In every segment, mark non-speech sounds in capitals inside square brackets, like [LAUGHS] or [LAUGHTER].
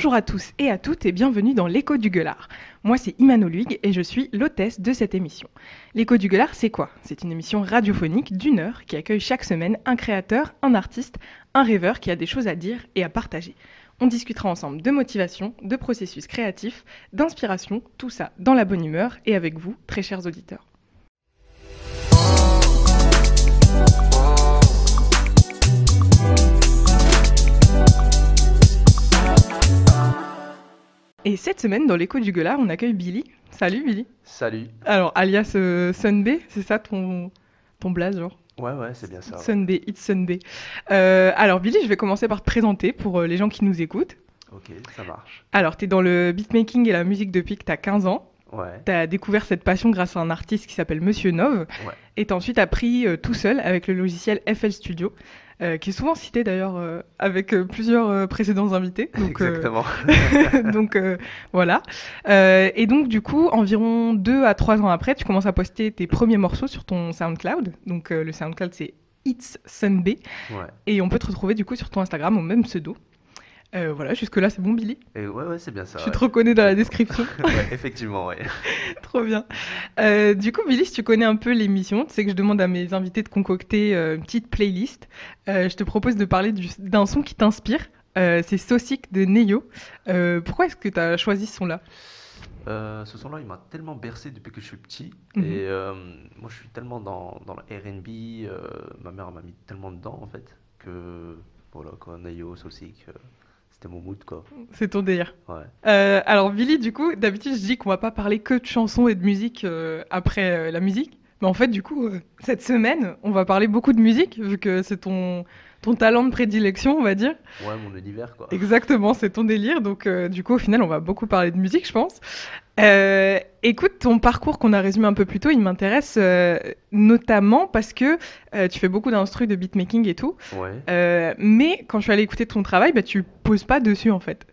Bonjour à tous et à toutes et bienvenue dans l'écho du gueulard. Moi c'est Imano Luig et je suis l'hôtesse de cette émission. L'écho du gueulard c'est quoi? C'est une émission radiophonique d'une heure qui accueille chaque semaine un créateur, un artiste, un rêveur qui a des choses à dire et à partager. On discutera ensemble de motivation, de processus créatif, d'inspiration, tout ça dans la bonne humeur et avec vous, très chers auditeurs. Et cette semaine, dans l'écho du gueulard, on accueille Billy. Salut Billy. Salut. Alors, alias euh, Sunday, c'est ça ton, ton blaze, genre Ouais, ouais, c'est bien ça. Sunday, it's Sunday. Euh, alors Billy, je vais commencer par te présenter pour euh, les gens qui nous écoutent. Ok, ça marche. Alors, tu es dans le beatmaking et la musique depuis que tu as 15 ans. Ouais. Tu as découvert cette passion grâce à un artiste qui s'appelle Monsieur Nov. Ouais. Et tu ensuite appris euh, tout seul avec le logiciel FL Studio, euh, qui est souvent cité d'ailleurs euh, avec plusieurs précédents invités. Donc, Exactement. [LAUGHS] donc voilà. Et donc du coup, environ deux à trois ans après, tu commences à poster tes premiers morceaux sur ton SoundCloud. Donc le SoundCloud c'est It's Sunday. ouais. Et on peut te retrouver du coup sur ton Instagram au même pseudo. Euh, voilà, jusque-là c'est bon Billy? Et ouais, ouais, c'est bien ça. Tu ouais. te reconnais dans la description. [LAUGHS] Ouais, effectivement, ouais. [LAUGHS] Trop bien. Euh, du coup, Billy, si tu connais un peu l'émission, tu sais que je demande à mes invités de concocter euh, une petite playlist. Je te propose de parler du- d'un son qui t'inspire. C'est Saucic de Neyo. Pourquoi est-ce que tu as choisi ce son-là? Euh, ce son-là, il m'a tellement bercé depuis que je suis petit. Mhm. Et euh, moi, je suis tellement dans, dans le RB. euh, ma mère m'a mis tellement dedans, en fait, que voilà, quoi, Nayo, Saucic, euh, c'était mon mood, quoi. C'est ton délire. Ouais. Euh, alors, Billy, du coup, d'habitude, je dis qu'on va pas parler que de chansons et de musique euh, après euh, la musique. Mais en fait, du coup, cette semaine, on va parler beaucoup de musique, vu que c'est ton, ton talent de prédilection, on va dire. Ouais, mon univers, quoi. Exactement, c'est ton délire. Donc, euh, du coup, au final, on va beaucoup parler de musique, je pense. Euh, écoute, ton parcours qu'on a résumé un peu plus tôt, il m'intéresse euh, notamment parce que euh, tu fais beaucoup d'instrus de beatmaking et tout. Ouais. Euh, mais quand je suis allée écouter ton travail, bah, tu poses pas dessus, en fait.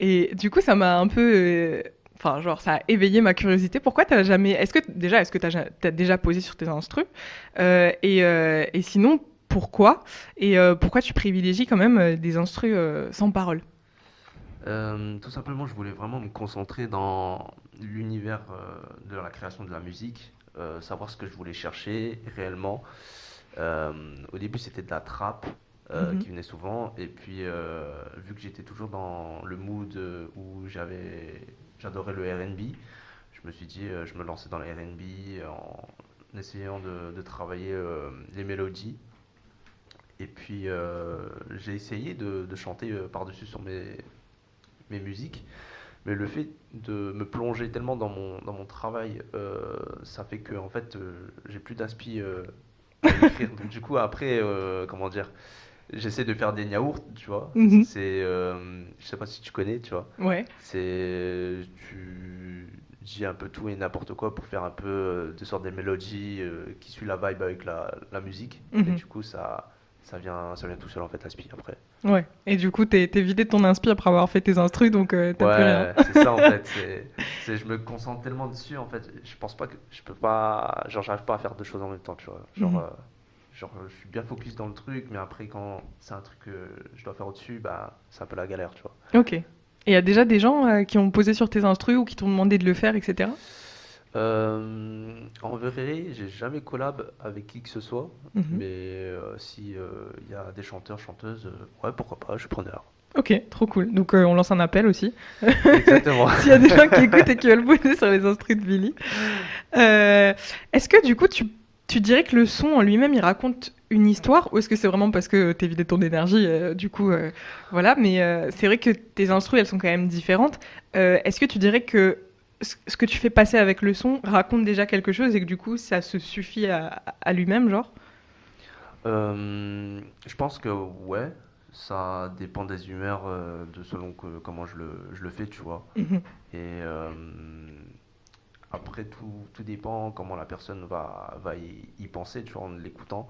Et du coup, ça m'a un peu... euh, Enfin, genre, ça a éveillé ma curiosité. Pourquoi t'as jamais... Est-ce que, déjà, est-ce que t'as t'as déjà posé sur tes instrus? Euh, et, euh, et sinon, pourquoi Et euh, pourquoi tu privilégies quand même euh, des instrus euh, sans parole? Euh, tout simplement, je voulais vraiment me concentrer dans l'univers euh, de la création de la musique, euh, savoir ce que je voulais chercher réellement. Au début, c'était de la trap euh, Mhm. qui venait souvent, et puis vu que j'étais toujours dans le mood où j'avais, j'adorais le R&B, je me suis dit, je me lançais dans le R&B en essayant de, de travailler les mélodies. Et puis euh, j'ai essayé de, de chanter euh, par-dessus sur mes, mes musiques. Mais le fait de me plonger tellement dans mon, dans mon travail, euh, ça fait que en fait, euh, j'ai plus d'inspi euh, à écrire. Donc du coup, après, comment dire, j'essaie de faire des yaourts, tu vois. Mhm. C'est, euh, je sais pas si tu connais, tu vois. Ouais. C'est, tu dis un peu tout et n'importe quoi pour faire un peu de sorte des mélodies qui suivent la vibe avec la, la musique. Et Mhm. du coup, ça, ça vient, ça vient tout seul en fait, l'inspi après. Ouais. Et du coup, t'es t'es vidé de ton inspi après avoir fait tes instrus, donc euh, t'as plus rien. Ouais, c'est ça en [LAUGHS] fait. C'est, c'est- je me concentre tellement dessus en fait. Je pense pas que je peux pas, genre j'arrive pas à faire deux choses en même temps, tu vois. Genre, Mhm. euh, genre je suis bien focus dans le truc, mais après quand c'est un truc que je dois faire au-dessus, bah c'est un peu la galère, tu vois. Ok. Et il y a déjà des gens euh, qui ont posé sur tes instrus ou qui t'ont demandé de le faire, etc. Euh, en vrai, j'ai jamais collab avec qui que ce soit, Mhm. mais euh, si euh, il y a des chanteurs, chanteuses, euh, ouais pourquoi pas, je suis preneur. Ok, trop cool. Donc euh, on lance un appel aussi. Exactement. [LAUGHS] S'il y a des gens qui écoutent et qui veulent poser sur les instrus de Billy. Euh, est-ce que du coup, tu, tu dirais que le son en lui-même, il raconte une histoire ou est-ce que c'est vraiment parce que t'es vidé ton énergie euh, Du coup, euh, voilà. Mais euh, c'est vrai que tes instrus, elles sont quand même différentes. Euh, est-ce que tu dirais que ce que tu fais passer avec le son raconte déjà quelque chose et que du coup, ça se suffit à, à lui-même, genre Euh, je pense que ouais, ça dépend des humeurs, euh, de selon que, comment je le, je le fais, tu vois. Mhm. Et euh, après, tout, tout dépend comment la personne va, va y, y penser, tu vois, en l'écoutant.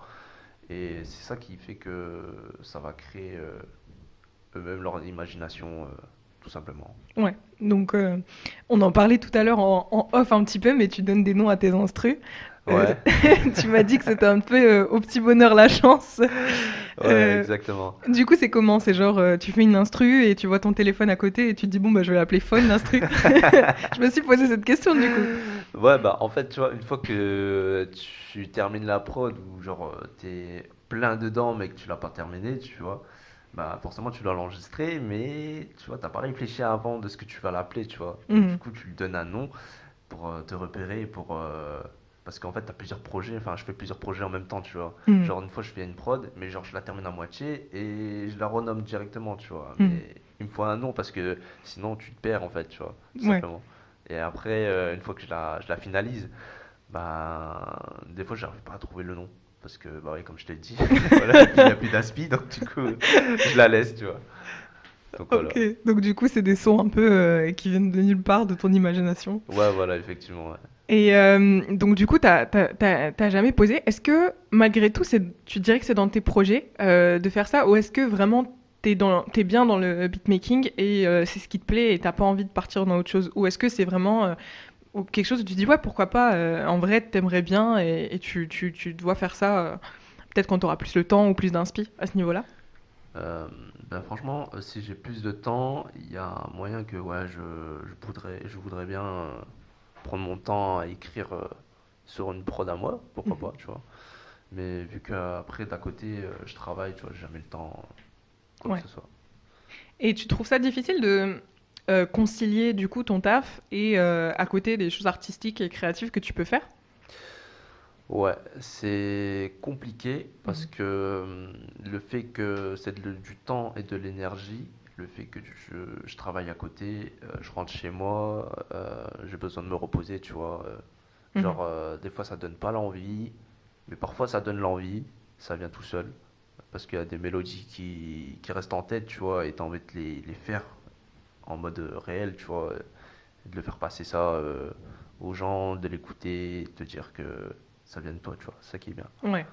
Et c'est ça qui fait que ça va créer eux-mêmes leur imagination tout simplement. Ouais, donc euh, on en parlait tout à l'heure en, en off un petit peu, mais tu donnes des noms à tes instrus. Euh, Ouais, [LAUGHS] tu m'as dit que c'était un peu euh, au petit bonheur la chance. ouais, exactement. Du coup, c'est comment? C'est genre, tu fais une instru et tu vois ton téléphone à côté et tu te dis, bon, bah, je vais l'appeler phone, l'instru. [LAUGHS] [LAUGHS] je me suis posé cette question, du coup. Ouais, bah en fait, tu vois, une fois que tu termines la prod ou genre t'es plein dedans mais que tu l'as pas terminé, tu vois, bah forcément tu dois l'enregistrer, mais tu vois, t'as pas réfléchi avant de ce que tu vas l'appeler, tu vois. Mhm. Du coup, tu lui donnes un nom pour euh, te repérer, pour euh, parce qu'en fait, t'as plusieurs projets, enfin, je fais plusieurs projets en même temps, tu vois. Mhm. Genre, une fois, je fais une prod, mais genre, je la termine à moitié et je la renomme directement, tu vois. Mhm. Mais il me faut un nom parce que sinon, tu te perds, en fait, tu vois, tout Ouais. simplement. Et après, euh, une fois que je la, je la finalise, bah, des fois, j'arrive pas à trouver le nom. Parce que, bah oui, comme je t'ai dit, [LAUGHS] voilà, il n'y a plus d'aspi, donc du coup, je la laisse, tu vois. Donc voilà. Ok, donc du coup, c'est des sons un peu euh, qui viennent de nulle part, de ton imagination. Ouais, voilà, effectivement, ouais. Et euh, donc, du coup, t'as jamais posé. Est-ce que, malgré tout, tu dirais que c'est dans tes projets euh, de faire ça Ou est-ce que vraiment t'es t'es bien dans le beatmaking et c'est ce qui te plaît et t'as pas envie de partir dans autre chose? Ou est-ce que c'est vraiment ou quelque chose où tu dis, ouais, pourquoi pas euh, En vrai, t'aimerais bien et, et tu, tu, tu dois faire ça euh, peut-être quand t'auras plus le temps ou plus d'inspi à ce niveau-là Euh, ben franchement, euh, si j'ai plus de temps, il y a moyen que ouais, je, je voudrais, je voudrais bien prendre mon temps à écrire sur une prod à moi, pourquoi Mhm. pas, tu vois. Mais vu qu'après, d'à côté, je travaille, tu vois, j'ai jamais le temps, quoi Ouais. que ce soit. Et tu trouves ça difficile de euh, concilier du coup ton taf et euh, à côté des choses artistiques et créatives que tu peux faire? Ouais, c'est compliqué parce Mhm. que hum, le fait que c'est du temps et de l'énergie, le fait que je, je travaille à côté, euh, je rentre chez moi, euh, j'ai besoin de me reposer, tu vois. euh, Mhm. Genre, euh, des fois ça donne pas l'envie, mais parfois ça donne l'envie, ça vient tout seul. Parce qu'il y a des mélodies qui, qui restent en tête, tu vois, et t'as envie de les, les faire en mode euh, réel, tu vois, euh, de le faire passer ça euh, aux gens, de l'écouter, de te dire que ça vient de toi, tu vois, ça qui est bien. Ouais.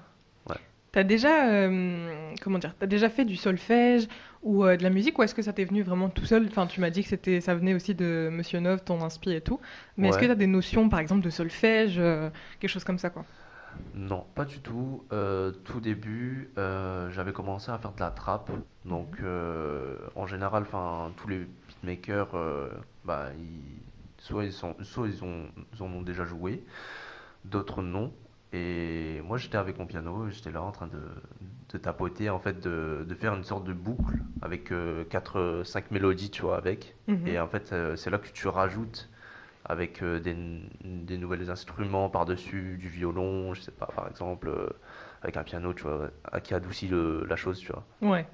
Ouais. T'as déjà, euh, comment dire, t'as déjà fait du solfège ou euh, de la musique ou est-ce que ça t'est venu vraiment tout seul? Enfin, tu m'as dit que c'était, ça venait aussi de Monsieur Nov, ton inspi et tout. Mais est-ce que t'as des notions, par exemple, de solfège, quelque chose comme ça, quoi? Non, pas du tout. Euh, tout début, euh, j'avais commencé à faire de la trappe. Donc, euh, en général, enfin, tous les beatmakers, euh, bah, ils- soit ils sont, soit ils ont, ils en ont déjà joué, d'autres non. Et moi, j'étais avec mon piano, j'étais là en train de, de tapoter, en fait, de, de faire une sorte de boucle avec 4, 5 mélodies, tu vois, avec. Mhm. Et en fait, euh, c'est là que tu rajoutes avec euh, des, des nouvelles instruments par-dessus, du violon, je sais pas, par exemple, euh, avec un piano, tu vois, euh, qui adoucit le- la chose, tu vois. Ouais.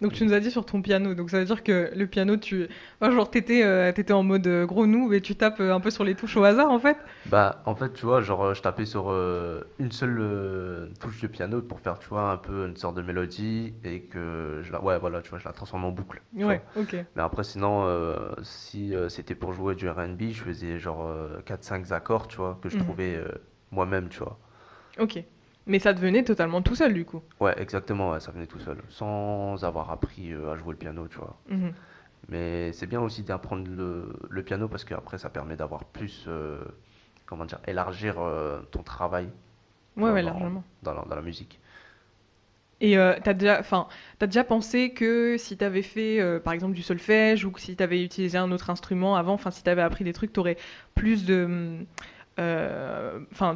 Donc tu nous as dit sur ton piano, donc ça veut dire que le piano, tu, enfin, genre t'étais, euh, t'étais en mode euh, gros noob et tu tapes euh, un peu sur les touches au hasard en fait? Bah, en fait, tu vois, genre, je tapais sur euh, une seule euh, touche de piano pour faire, tu vois, un peu une sorte de mélodie et que je la, ouais, voilà, tu vois, je la transforme en boucle. Ouais, vois. ok. Mais après, sinon, si c'était pour jouer du R&B, je faisais genre euh, 4-5 accords, tu vois, que je Mhm. trouvais moi-même, tu vois. Ok. Mais ça devenait totalement tout seul du coup. Ouais, exactement, ouais, ça venait tout seul, sans avoir appris euh, à jouer le piano, tu vois. Mhm. Mais c'est bien aussi d'apprendre le, le piano parce qu'après ça permet d'avoir plus, euh, comment dire, élargir euh, ton travail Ouais, ouais, largement. dans la, dans la musique. Et t'as déjà, enfin, t'as déjà pensé que si t'avais fait, par exemple, du solfège ou que si t'avais utilisé un autre instrument avant, enfin, si t'avais appris des trucs, t'aurais plus de, enfin,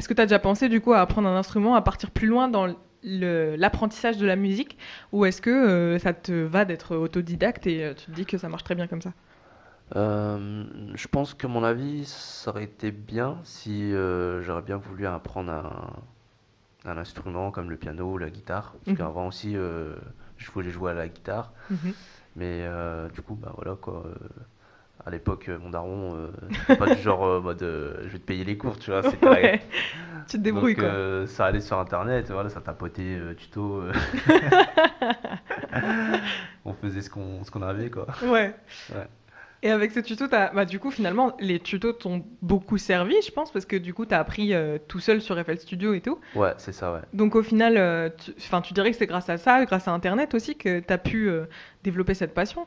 est-ce que t'as déjà pensé du coup à apprendre un instrument, à partir plus loin dans l'apprentissage de la musique, ou est-ce que euh, ça te va d'être autodidacte et euh, tu te dis que ça marche très bien comme ça? Euh, je pense que mon avis, ça aurait été bien si j'aurais bien voulu apprendre un, un instrument comme le piano ou la guitare. Parce Mhm. qu'avant aussi, je voulais jouer à la guitare. Mhm. Mais du coup, bah voilà quoi. À l'époque, euh, mon daron, euh, pas [LAUGHS] du genre euh, mode euh, je vais te payer les cours, tu vois. C'était Ouais. Tu te débrouilles Donc, quoi. euh, ça allait sur internet, voilà, ça tapotait tuto. [LAUGHS] On faisait ce qu'on qu'on avait quoi. Ouais. Ouais. Et avec ce tuto, t'as- bah, du coup, finalement, les tutos t'ont beaucoup servi, je pense, parce que du coup, t'as appris euh, tout seul sur FL Studio et tout. Ouais, c'est ça, ouais. Donc au final, euh, tu, enfin, tu dirais que c'est grâce à ça, grâce à Internet aussi, que t'as pu euh, développer cette passion.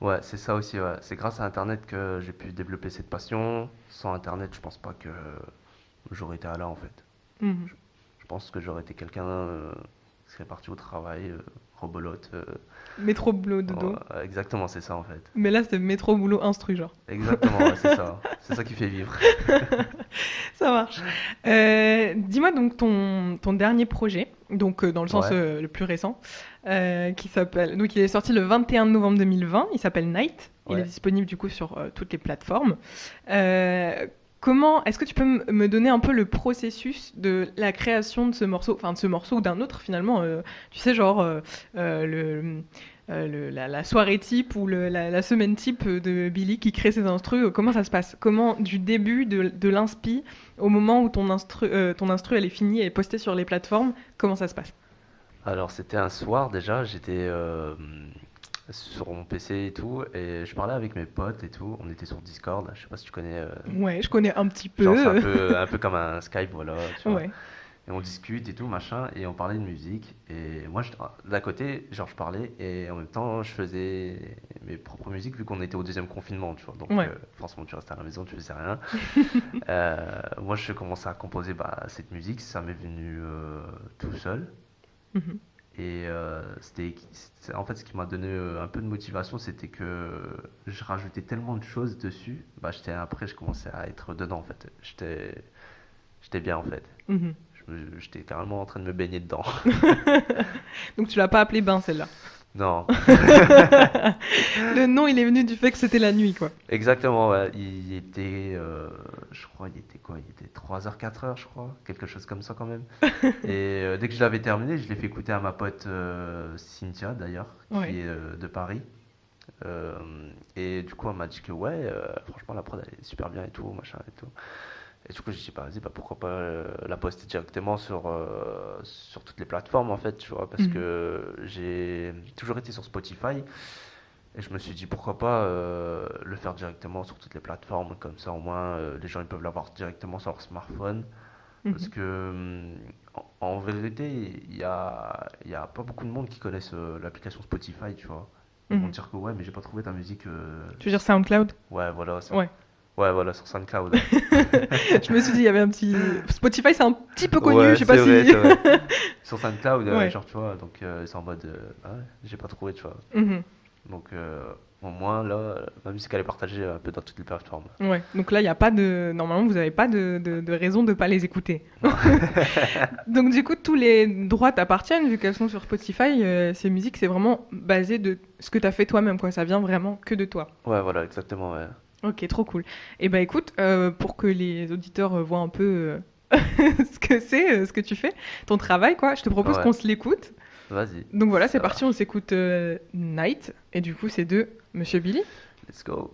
Ouais, c'est ça aussi, ouais. C'est grâce à Internet que j'ai pu développer cette passion. Sans Internet, je pense pas que j'aurais été là en fait. Mhm. Je pense que j'aurais été quelqu'un euh, qui serait parti au travail, euh, rebolote. euh, Métro boulot dodo. exactement, c'est ça en fait. Mais là, c'est métro boulot instru, genre. Exactement, ouais, c'est ça. [LAUGHS] C'est ça qui fait vivre. [LAUGHS] Ça marche. Euh, dis-moi donc ton, ton dernier projet, donc euh, dans le sens Ouais. euh, le plus récent, euh, qui s'appelle. Donc il est sorti le 21 novembre 2020. Il s'appelle Night. Il est disponible du coup sur euh, toutes les plateformes. Euh, comment est-ce que tu peux me donner un peu le processus de la création de ce morceau, enfin de ce morceau ou d'un autre finalement. tu sais genre le euh, le- la, la soirée type ou le- la, la semaine type de Billy qui crée ses instrus, euh, comment ça se passe? Comment, du début de, de l'inspi au moment où ton instru, euh, ton instru elle est finie et est postée sur les plateformes, comment ça se passe? Alors, c'était un soir déjà, j'étais euh, sur mon PC et tout, et je parlais avec mes potes et tout. On était sur Discord, je sais pas si tu connais. euh, Ouais, je connais un petit peu. genre, c'est un peu, [LAUGHS] un peu comme un Skype, voilà. Tu vois. Ouais. Et on discute et tout, machin, et on parlait de musique. Et moi, je- d'un côté, genre, je parlais, et en même temps, je faisais mes propres musiques, vu qu'on était au deuxième confinement, tu vois. Donc, Ouais. euh, forcément, tu restais à la maison, tu faisais rien. [LAUGHS] Euh, moi, je commençais à composer bah, cette musique, ça m'est venu euh, tout seul. Mhm. Et euh, c'était, en fait, ce qui m'a donné euh, un peu de motivation, c'était que je rajoutais tellement de choses dessus. Bah, j'étais, après, je commençais à être dedans, en fait. J'étais, j'étais bien, en fait. Mhm. J'étais carrément en train de me baigner dedans. [LAUGHS] Donc tu l'as pas appelé Bain celle-là? Non, [LAUGHS] Le nom il est venu du fait que c'était la nuit quoi. exactement, ouais. Il était, euh, je crois, il était quoi? Il était 3h, 4h, je crois. Quelque chose comme ça, quand même. [LAUGHS] Et euh, dès que je l'avais terminé, je l'ai fait écouter à ma pote euh, Cynthia, d'ailleurs, qui Ouais. est euh, de Paris. Euh, et du coup, elle m'a dit que, ouais, euh, franchement, la prod, elle est super bien et tout, machin et tout. Et du coup, j'ai dit, bah, vas-y, bah, pourquoi pas euh, la poster directement sur, euh, sur toutes les plateformes, en fait, tu vois, parce Mhm. que j'ai toujours été sur Spotify. Et je me suis dit, pourquoi pas euh, le faire directement sur toutes les plateformes, comme ça, au moins, les gens, ils peuvent l'avoir directement sur leur smartphone. Parce Mhm. que, en, en vérité, il y a, y a pas beaucoup de monde qui connaissent l'application Spotify, tu vois. Ils vont Mhm. dire que, ouais, mais j'ai pas trouvé ta musique. Tu veux dire SoundCloud? Ouais, voilà. ça- Ouais. Ouais, voilà, sur SoundCloud. [LAUGHS] Je me suis dit il y avait un petit Spotify c'est un petit peu connu, Ouais, je sais pas vrai, si. vrai. [LAUGHS] Sur SoundCloud, euh, Ouais. genre, tu vois, donc euh, c'est en mode, euh, ah ouais, j'ai pas trouvé, tu vois. Mhm. Donc, euh, au moins, là, ma musique, elle est partagée un peu dans toutes les plateformes. Ouais. Donc là il y a pas de normalement vous n'avez pas de, de, de raison de pas les écouter. [LAUGHS] Donc du coup tous les droits t'appartiennent vu qu'elles sont sur Spotify. ces musiques c'est vraiment basé de ce que t'as fait toi-même quoi. Ça vient vraiment que de toi. Ouais, voilà, exactement, ouais. Ok, trop cool. Et bah écoute, euh, pour que les auditeurs euh, voient un peu euh, [LAUGHS] ce que c'est, euh, ce que tu fais, ton travail, quoi, je te propose Ouais. qu'on se l'écoute. Vas-y, Donc voilà, c'est parti, on s'écoute Night. Et du coup, c'est de Monsieur Billy. let's go.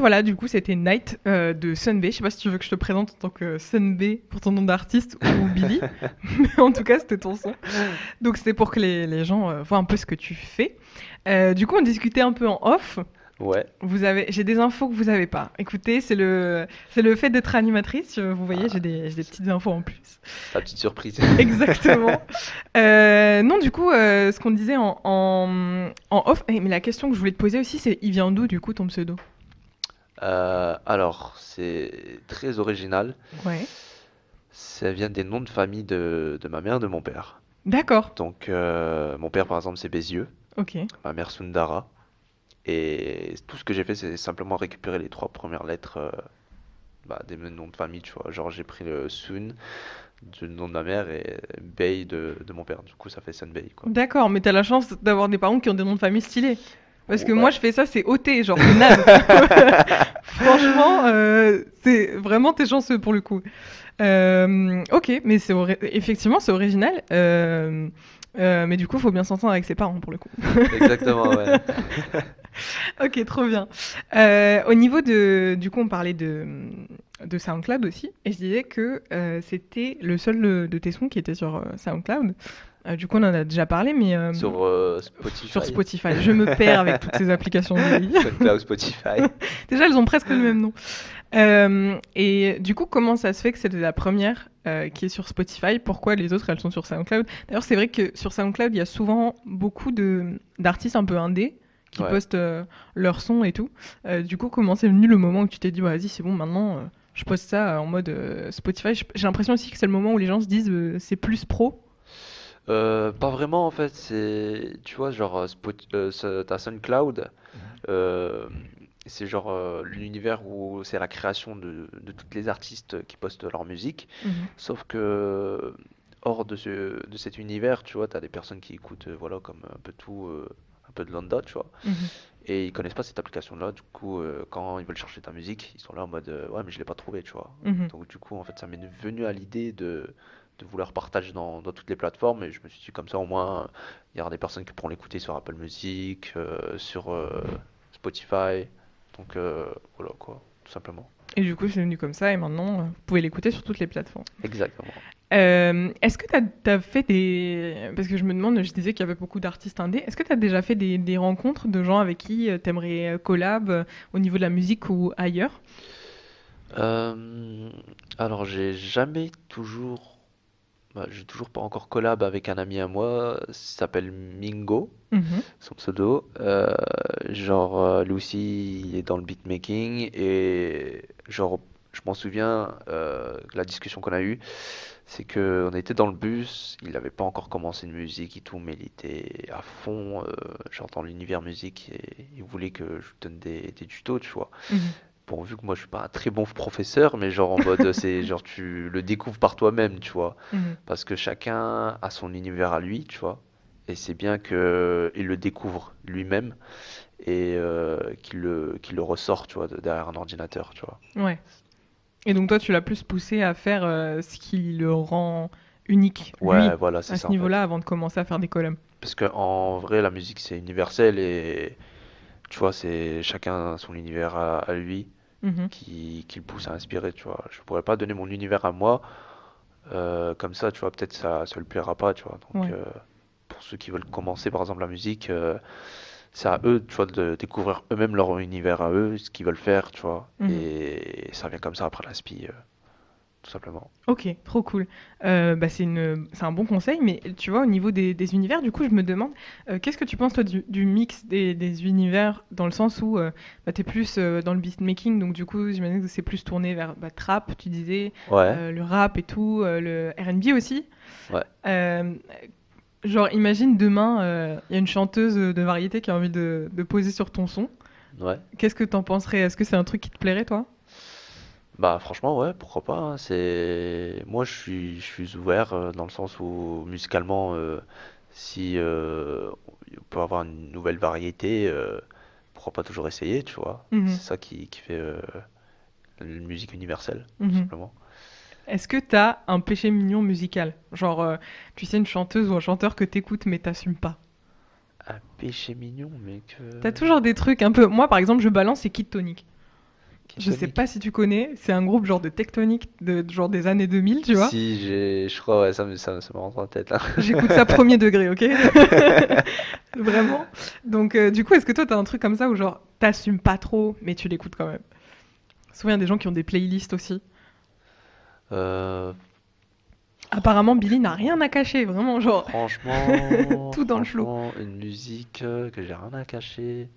Voilà, du coup, c'était Night euh, de Sunbay. Je sais pas si tu veux que je te présente en tant que Sunbay pour ton nom d'artiste ou [LAUGHS] Billy, mais en tout cas, c'était ton son. Donc, c'était pour que les, les gens euh, voient un peu ce que tu fais. Euh, du coup, on discutait un peu en off. Ouais. Vous avez, j'ai des infos que vous avez pas. Écoutez, c'est le, c'est le fait d'être animatrice. Vous voyez, j'ai des, j'ai des petites infos en plus. La petite surprise. [LAUGHS] [LAUGHS] Exactement. Euh, non, du coup, euh, ce qu'on disait en, en, en off, eh, mais la question que je voulais te poser aussi, c'est il vient d'où du coup ton pseudo? Euh, alors, c'est très original. Ouais. Ça vient des noms de famille de, de ma mère et de mon père. D'accord. Donc, euh, mon père, par exemple, c'est Bézieux, Ok. ma mère Sundara. Et tout ce que j'ai fait, c'est simplement récupérer les trois premières lettres euh, bah, des noms de famille, tu vois. Genre, j'ai pris le Sun du nom de ma mère et Bay de, de mon père. Du coup, ça fait Sunbay, quoi. D'accord, mais t'as la chance d'avoir des parents qui ont des noms de famille stylés. Parce que Ouais. moi, je fais ça, c'est OT, genre naze. [LAUGHS] Franchement, euh, c'est vraiment t'es chanceux pour le coup. Euh, ok, mais c'est effectivement c'est original. Euh, mais du coup, faut bien s'entendre avec ses parents pour le coup. Exactement, ouais. [LAUGHS] Ok, trop bien. Au niveau de, du coup, on parlait de, de SoundCloud aussi, et je disais que c'était le seul de, de tes sons qui était sur SoundCloud. Euh, du coup, on en a déjà parlé, mais euh, Sur euh, Spotify. sur Spotify, je me perds avec toutes ces [LAUGHS] applications. de vie. SoundCloud, Spotify. [LAUGHS] Déjà, elles ont presque le même nom. Et du coup, comment ça se fait que c'est la première qui est sur Spotify? Pourquoi les autres, elles sont sur SoundCloud? D'ailleurs, c'est vrai que sur SoundCloud, il y a souvent beaucoup d'artistes un peu indés qui Ouais. postent leurs sons et tout. Du coup, comment c'est venu le moment où tu t'es dit, vas-y, c'est bon, maintenant, je poste ça en mode Spotify? J'ai l'impression aussi que c'est le moment où les gens se disent, c'est plus pro. Euh, pas vraiment en fait, c'est tu vois genre euh, Spot- euh, t'as SoundCloud, euh, c'est genre l'univers où c'est la création de, de toutes les artistes qui postent leur musique, sauf que hors de ce de cet univers, tu vois, t'as des personnes qui écoutent voilà comme un peu tout, un peu de lambda, tu vois, Mhm. et ils connaissent pas cette application-là, du coup euh, quand ils veulent chercher ta musique, ils sont là en mode euh, ouais mais je l'ai pas trouvé, tu vois. Mhm. Donc du coup, en fait, ça m'est venu à l'idée de, de vouloir partager dans, dans toutes les plateformes et je me suis dit comme ça au moins, il y aura des personnes qui pourront l'écouter sur Apple Music, euh, sur euh, Spotify. Donc euh, voilà quoi, tout simplement. Et du coup, c'est venu comme ça, et maintenant, vous pouvez l'écouter sur toutes les plateformes. Exactement. Euh, est-ce que tu as, fait des... Parce que je me demande, je disais qu'il y avait beaucoup d'artistes indés. Est-ce que tu as déjà fait des, des rencontres de gens avec qui tu aimerais collab au niveau de la musique ou ailleurs? Euh, alors j'ai jamais toujours, bah, j'ai toujours pas encore collab avec un ami à moi, il s'appelle Mingo. Mhm. son pseudo. Euh, genre, euh, lui aussi, il est dans le beatmaking. Et genre, je m'en souviens, euh, la discussion qu'on a eue, c'est que on était dans le bus, il n'avait pas encore commencé une musique et tout, mais il était à fond, euh, genre dans l'univers musique, et il voulait que je donne des, des tutos, tu vois. Mhm. Vu que moi je suis pas un très bon professeur, mais genre en mode, [LAUGHS] c'est genre tu le découvres par toi-même, tu vois. Mhm. Parce que chacun a son univers à lui, tu vois. Et c'est bien qu'il le découvre lui-même et euh, qu'il le, qu'il le ressort, tu vois, de- derrière un ordinateur, tu vois. Ouais. Et donc toi, tu l'as plus poussé à faire euh, ce qui le rend unique, Ouais, lui, voilà, c'est à ça. ce en fait. niveau-là, avant de commencer à faire des collabs. Parce que en vrai, la musique, c'est universel et tu vois, c'est chacun son univers à, à lui Mhm. qui, qui le pousse à inspirer, tu vois. Je pourrais pas donner mon univers à moi euh, comme ça, tu vois, peut-être ça, ça lui plaira pas, tu vois. Donc, Ouais. euh, pour ceux qui veulent commencer, par exemple, la musique, euh, c'est à eux, tu vois, de découvrir eux-mêmes leur univers à eux, ce qu'ils veulent faire, tu vois. Mhm. Et ça vient comme ça après l'inspi, euh, tout simplement. Ok, trop cool. Euh, bah, c'est une, c'est un bon conseil, mais tu vois, au niveau des, des univers, du coup, je me demande, euh, qu'est-ce que tu penses, toi, du, du mix des, des univers, dans le sens où euh, bah, tu es plus euh, dans le beatmaking, donc du coup, j'imagine que c'est plus tourné vers bah, trap, tu disais, Ouais, le rap et tout, le R&B aussi. Ouais. Genre, imagine demain, il y a une chanteuse de variété qui a envie de, de poser sur ton son. ouais. Qu'est-ce que t'en penserais? Est-ce que c'est un truc qui te plairait, toi? Bah franchement ouais pourquoi pas hein, c'est moi je suis je suis ouvert euh, dans le sens où musicalement euh, si euh, on peut avoir une nouvelle variété euh, pourquoi pas toujours essayer tu vois Mhm. c'est ça qui, qui fait euh, la musique universelle tout Mhm. simplement Est-ce que t'as un péché mignon musical? Genre, euh, tu sais, une chanteuse ou un chanteur que t'écoutes mais t'assumes pas. un péché mignon mais que T'as toujours des trucs un peu. Moi, par exemple, je balance, c'est Kid Tonic. Je sais pas si tu connais, c'est un groupe genre de tectonique de genre des années 2000, tu vois. Si, je crois, ouais, ça me, ça, ça me rentre en tête là. [LAUGHS] J'écoute ça premier degré, ok? [LAUGHS] Vraiment. Donc, euh, du coup, est-ce que toi, t'as un truc comme ça où genre t'assumes pas trop, mais tu l'écoutes quand même? Souvent, il y a des gens qui ont des playlists aussi. Euh, Apparemment, Billy n'a rien à cacher, vraiment, genre. franchement, [LAUGHS] Tout dans le flow. franchement, une musique euh, que j'ai rien à cacher.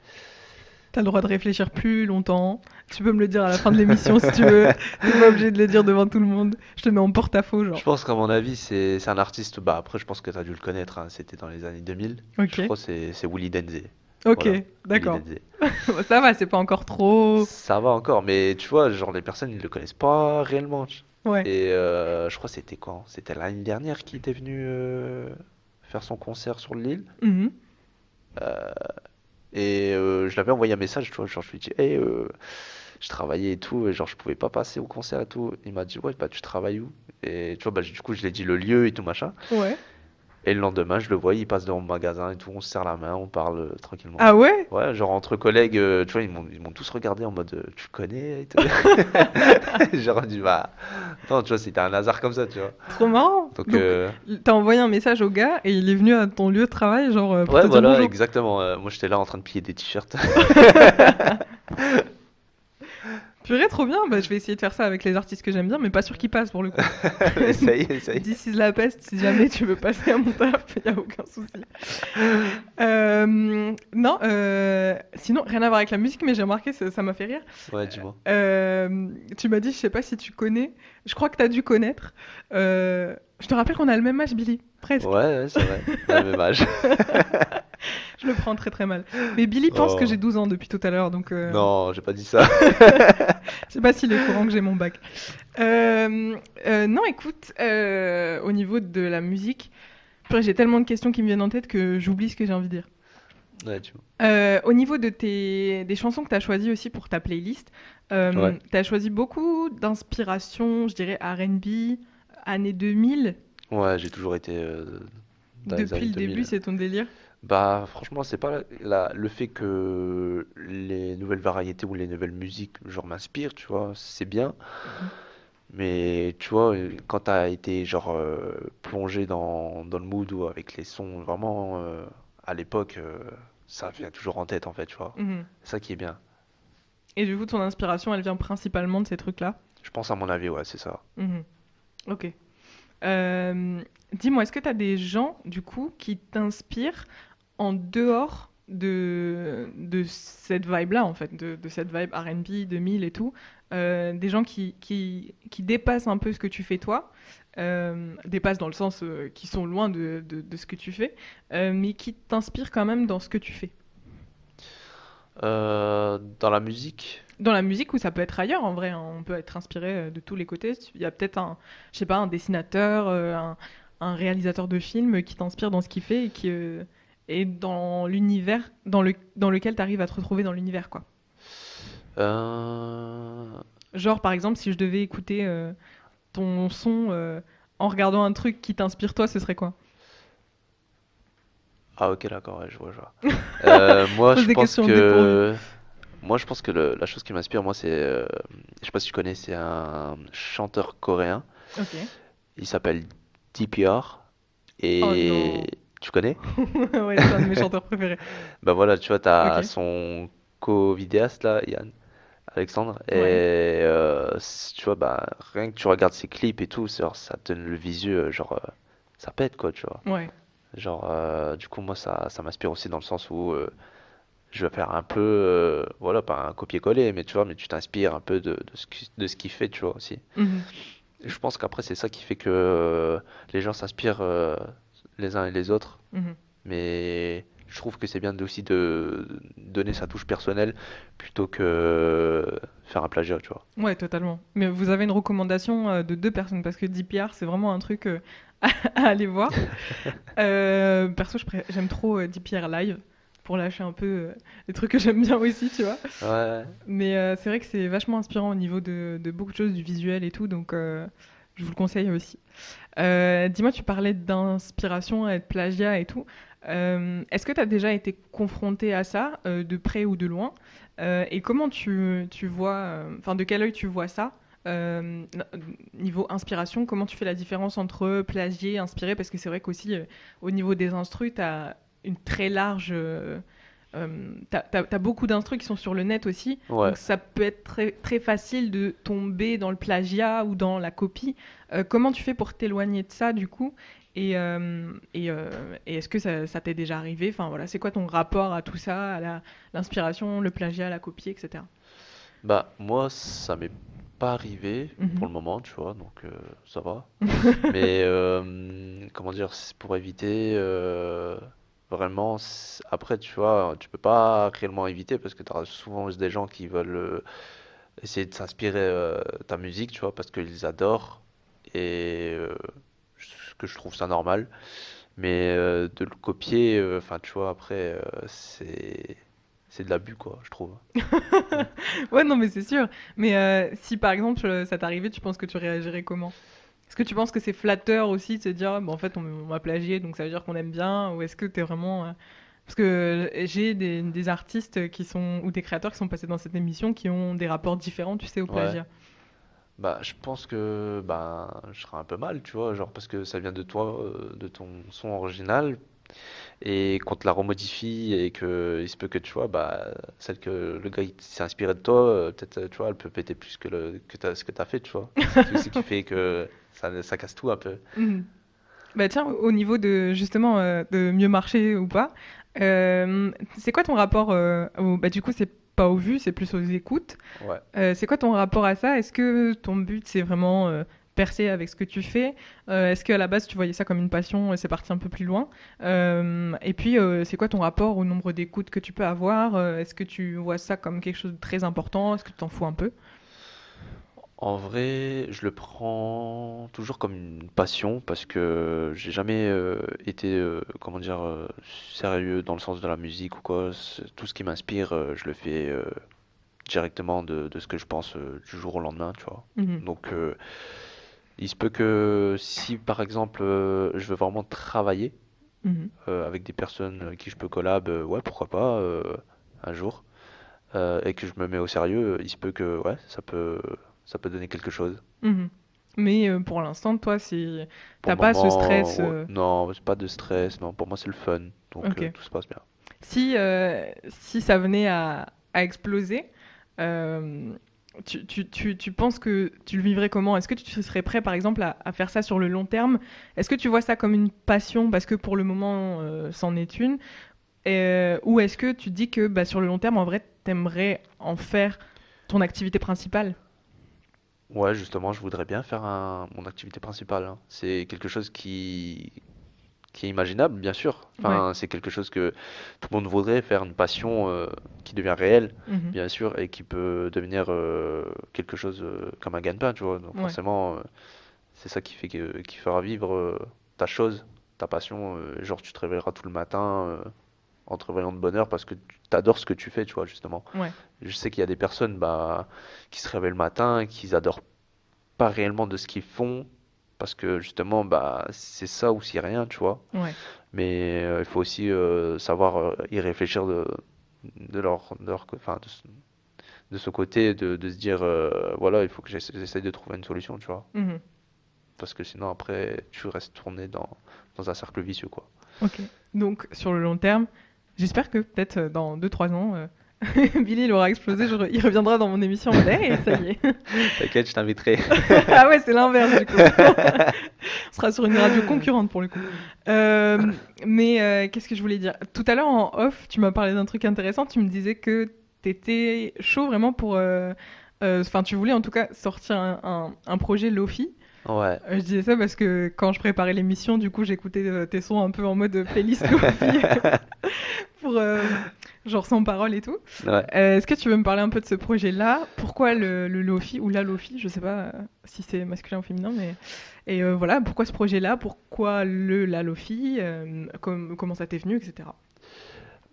T'as le droit de réfléchir plus longtemps. Tu peux me le dire à la fin de l'émission si tu veux. T'es pas obligé de le dire devant tout le monde. Je te mets en porte-à-faux, genre. Je pense qu'à mon avis, c'est c'est un artiste. Bah, après, je pense que tu as dû le connaître. hein, C'était dans les années 2000. Ok. Je crois que c'est c'est Willy Denze. Ok, Voilà, d'accord. [LAUGHS] Ça va, c'est pas encore trop. Ça va encore, mais tu vois, genre, les personnes, ils le connaissent pas réellement. Ouais. Et euh, je crois que c'était quand? C'était l'année dernière qu'il était venu euh, faire son concert sur l'île. Mhm. Et euh, je l'avais envoyé un message, tu vois, genre je lui ai dit, hey, euh, je travaillais et tout, et genre je pouvais pas passer au concert et tout. Il m'a dit, ouais, bah tu travailles où? Et tu vois, bah du coup, je lui ai dit le lieu et tout machin. Ouais. Et le lendemain, je le vois, il passe devant le magasin et tout, on se serre la main, on parle euh, tranquillement. Ah ouais? Ouais, genre entre collègues, euh, tu vois, ils m'ont tous regardé en mode, euh, tu connais et tout. [LAUGHS] Genre, dit, bah, non, tu vois, c'était un hasard comme ça, tu vois. Trop marrant. Donc, Donc, euh, t'as envoyé un message au gars et il est venu à ton lieu de travail, genre, pour ouais, te dire voilà, exactement. Euh, moi, j'étais là en train de plier des t-shirts. [LAUGHS] Purée, trop bien. Bah, je vais essayer de faire ça avec les artistes que j'aime bien, mais pas sûr qu'ils passent pour le coup. [LAUGHS] Ça y est, ça y est. This is la peste, si jamais tu veux passer à mon taf, il a aucun souci. Euh, non, euh, sinon, rien à voir avec la musique, mais j'ai remarqué, ça ça m'a fait rire. Ouais, dis-moi. Euh, tu m'as dit, je sais pas si tu connais, je crois que tu as dû connaître. Je te rappelle qu'on a le même âge, Billy, presque. Ouais, ouais, c'est vrai. On a le même âge. [LAUGHS] Je le prends très très mal. Mais Billy pense Oh. que j'ai 12 ans depuis tout à l'heure, donc euh, Non, j'ai pas dit ça. [LAUGHS] je sais pas s'il est au courant que j'ai mon bac. Euh, euh, non, écoute, au niveau de la musique, j'ai tellement de questions qui me viennent en tête que j'oublie ce que j'ai envie de dire. Ouais, tu vois. Au niveau de tes, des chansons que tu as choisies aussi pour ta playlist, Ouais. tu as choisi beaucoup d'inspiration, je dirais RB, années 2000. Ouais, j'ai toujours été euh, dans les Depuis années le 2000. début, c'est ton délire? Bah, franchement, c'est pas la- la- le fait que les nouvelles variétés ou les nouvelles musiques, genre, m'inspirent, tu vois, c'est bien. Mais, tu vois, euh, quand t'as été, genre, euh, plongé dans, dans le mood ou avec les sons, vraiment, euh, à l'époque, euh, ça vient toujours en tête, en fait, tu vois. Mhm. C'est ça qui est bien. Et du coup, ton inspiration, elle vient principalement de ces trucs-là? Je pense, à mon avis, ouais, c'est ça. Mhm. Ok. Euh, dis-moi, est-ce que tu as des gens, du coup, qui t'inspirent en dehors de, de cette vibe-là, en fait, de, cette vibe RB 2000 et tout euh, Des gens qui, qui, dépassent un peu ce que tu fais toi, euh, dépassent dans le sens qui sont loin de, de, ce que tu fais, mais qui t'inspirent quand même dans ce que tu fais? Dans la musique, Dans la musique ou ça peut être ailleurs en vrai, hein, on peut être inspiré euh, de tous les côtés. Il y a peut-être un, je sais pas, un dessinateur, euh, un, un réalisateur de film qui t'inspire dans ce qu'il fait et qui euh, est dans l'univers dans, le, dans lequel tu arrives à te retrouver dans l'univers quoi. euh, Genre par exemple si je devais écouter euh, ton son en regardant un truc qui t'inspire toi, ce serait quoi? Ah ok d'accord ouais, je vois je vois. [LAUGHS] Moi je pense que moi je pense que le- la chose qui m'inspire moi c'est euh, je sais pas si tu connais c'est un chanteur coréen Ok. il s'appelle DPR et Oh non. tu connais? [LAUGHS] ouais, c'est un de mes chanteurs préférés. [LAUGHS] Bah voilà tu vois t'as Ok. son co-vidéaste là Yann Alexandre et Ouais. euh, c- tu vois bah rien que tu regardes ses clips et tout c'est genre, ça te donne le visu euh, genre euh, ça pète quoi tu vois Ouais. Genre, euh, du coup, moi, ça, ça m'inspire aussi dans le sens où euh, je vais faire un peu, euh, voilà, pas un copier-coller, mais tu vois, mais tu t'inspires un peu de, de ce qui- de ce qu'il fait, tu vois, aussi. Mhm. Je pense qu'après, c'est ça qui fait que euh, les gens s'inspirent euh, les uns et les autres, Mhm. mais je trouve que c'est bien aussi de donner sa touche personnelle plutôt que faire un plagiat, tu vois. Ouais, totalement. Mais vous avez une recommandation de deux personnes parce que DPR, c'est vraiment un truc [LAUGHS] à aller voir. [LAUGHS] Perso, j'aime trop DPR live pour lâcher un peu euh, les trucs que j'aime bien aussi, tu vois. Ouais, Mais euh, c'est vrai que c'est vachement inspirant au niveau de, de beaucoup de choses, du visuel et tout, donc euh, je vous le conseille aussi. Dis-moi, tu parlais d'inspiration et de plagiat et tout. Euh, Est-ce que tu as déjà été confronté à ça, euh, de près ou de loin? Euh, Et comment tu, tu vois, enfin, de quel œil tu vois ça niveau inspiration, comment tu fais la différence entre plagier, inspiré Parce que c'est vrai qu'aussi, au niveau des instrus, tu as une très large. Euh, euh, t'as, t'as beaucoup d'instrus qui sont sur le net aussi, Ouais. donc ça peut être très, très facile de tomber dans le plagiat ou dans la copie. Euh, comment tu fais pour t'éloigner de ça du coup? Et, euh, et, et est-ce que ça, ça t'est déjà arrivé? Enfin voilà, c'est quoi ton rapport à tout ça, à l'inspiration, le plagiat, la copie, etc. Bah, moi, ça m'est pas arrivé Mhm. pour le moment, tu vois, donc ça va. [LAUGHS] Mais comment dire, c'est pour éviter vraiment, après, tu vois, tu peux pas réellement éviter parce que tu auras souvent des gens qui veulent euh, essayer de s'inspirer euh, ta musique, tu vois, parce qu'ils adorent et euh, que je trouve ça normal. Mais de le copier, enfin, tu vois, après, c'est c'est de l'abus, quoi, je trouve. [LAUGHS] Ouais, non, mais c'est sûr. Mais si par exemple ça t'arrivait, tu penses que tu réagirais comment? Est-ce que tu penses que c'est flatteur aussi de se dire, ah, bon, en fait, on, m'a plagié, donc ça veut dire qu'on aime bien Ou est-ce que t'es vraiment. euh, Parce que j'ai des, artistes qui sont, ou des créateurs qui sont passés dans cette émission qui ont des rapports différents, tu sais, au plagiat. Bah, je pense que bah, je serais un peu mal, tu vois, genre parce que ça vient de toi, euh, de ton son original, et qu'on te la remodifie et que il se peut que tu vois, bah, celle que le gars s'est inspiré de toi, euh, peut-être, euh, tu vois, elle peut péter plus que, le, que t'as- ce que t'as fait, tu vois. [LAUGHS] C'est ce qui fait que ça, ça casse tout un peu. Mhm. Bah tiens, au niveau de justement euh, de mieux marcher ou pas, euh, c'est quoi ton rapport euh, au- bah du coup c'est pas aux vues, c'est plus aux écoutes. Ouais. C'est quoi ton rapport à ça? Est-ce que ton but c'est vraiment percer avec ce que tu fais? Euh, est-ce qu'à la base tu voyais ça comme une passion et c'est parti un peu plus loin? Euh, et puis euh, c'est quoi ton rapport au nombre d'écoutes que tu peux avoir? Est-ce que tu vois ça comme quelque chose de très important? Est-ce que tu t'en fous un peu? En vrai, je le prends toujours comme une passion parce que j'ai jamais été, comment dire, sérieux dans le sens de la musique ou quoi. Tout ce qui m'inspire, je le fais directement de, de ce que je pense euh, du jour au lendemain, tu vois. Mhm. Donc, euh, il se peut que si par exemple euh, je veux vraiment travailler Mhm. euh, avec des personnes avec qui je peux collab, euh, ouais, pourquoi pas un jour, et que je me mets au sérieux, il se peut que ouais, ça peut, ça peut donner quelque chose. Mhm. Mais pour l'instant, toi, Pour t'as pas ce stress. euh, non, c'est pas de stress, non, pour moi c'est le fun, donc euh, tout se passe bien. Si, euh, si ça venait à, à exploser, tu, tu, tu, tu penses que tu le vivrais comment? Est-ce que tu serais prêt, par exemple, à, faire ça sur le long terme? Est-ce que tu vois ça comme une passion parce que pour le moment, euh, c'en est une? Euh, ou est-ce que tu dis que bah, sur le long terme, en vrai, t'aimerais en faire ton activité principale? Ouais, justement, je voudrais bien faire mon activité principale. hein. C'est quelque chose qui, qui est imaginable, bien sûr. Enfin, c'est quelque chose que tout le monde voudrait faire une passion euh, qui devient réelle, Mhm. bien sûr, et qui peut devenir euh, quelque chose euh, comme un gagne-pain, tu vois. Donc Ouais. forcément, c'est ça qui fait que, qui fera vivre ta chose, ta passion. genre, tu te réveilleras tout le matin en te réveillant de bonne heure parce que tu adores ce que tu fais, tu vois, justement. Ouais. Je sais qu'il y a des personnes bah, qui se réveillent le matin qui adorent pas réellement de ce qu'ils font parce que justement bah c'est ça ou c'est rien, tu vois. Ouais. Mais euh, il faut aussi euh, savoir euh, y réfléchir de, de leur, de leur- enfin, de, ce de ce côté, de, de se dire voilà, il faut que j'essa- j'essaye de trouver une solution, tu vois. Mhm. Parce que sinon après tu restes tourné dans, dans un cercle vicieux, quoi. Ok. Donc, sur le long terme, j'espère que peut-être dans 2-3 ans, [LAUGHS] Billy il aura explosé, je il reviendra dans mon émission en l'air et ça y est. T'inquiète, je t'inviterai. [LAUGHS] ah ouais, c'est l'inverse du coup. [LAUGHS] On sera sur une radio concurrente pour le coup. Euh, mais euh, qu'est-ce que je voulais dire? Tout à l'heure en off, tu m'as parlé d'un truc intéressant. Tu me disais que t'étais chaud vraiment pour. euh, euh, Enfin, tu voulais en tout cas sortir un, un- un projet Lofi. Ouais. Je disais ça parce que quand je préparais l'émission, du coup, j'écoutais tes sons un peu en mode playlist Lofi pour genre sans parole et tout. Ouais. Euh, Est-ce que tu veux me parler un peu de ce projet-là? Pourquoi le, le Lofi ou la Lofi? Je sais pas euh, si c'est masculin ou féminin, mais et euh, voilà, pourquoi ce projet-là? Pourquoi le la Lofi? Euh, com- Comment ça t'est venu, etc.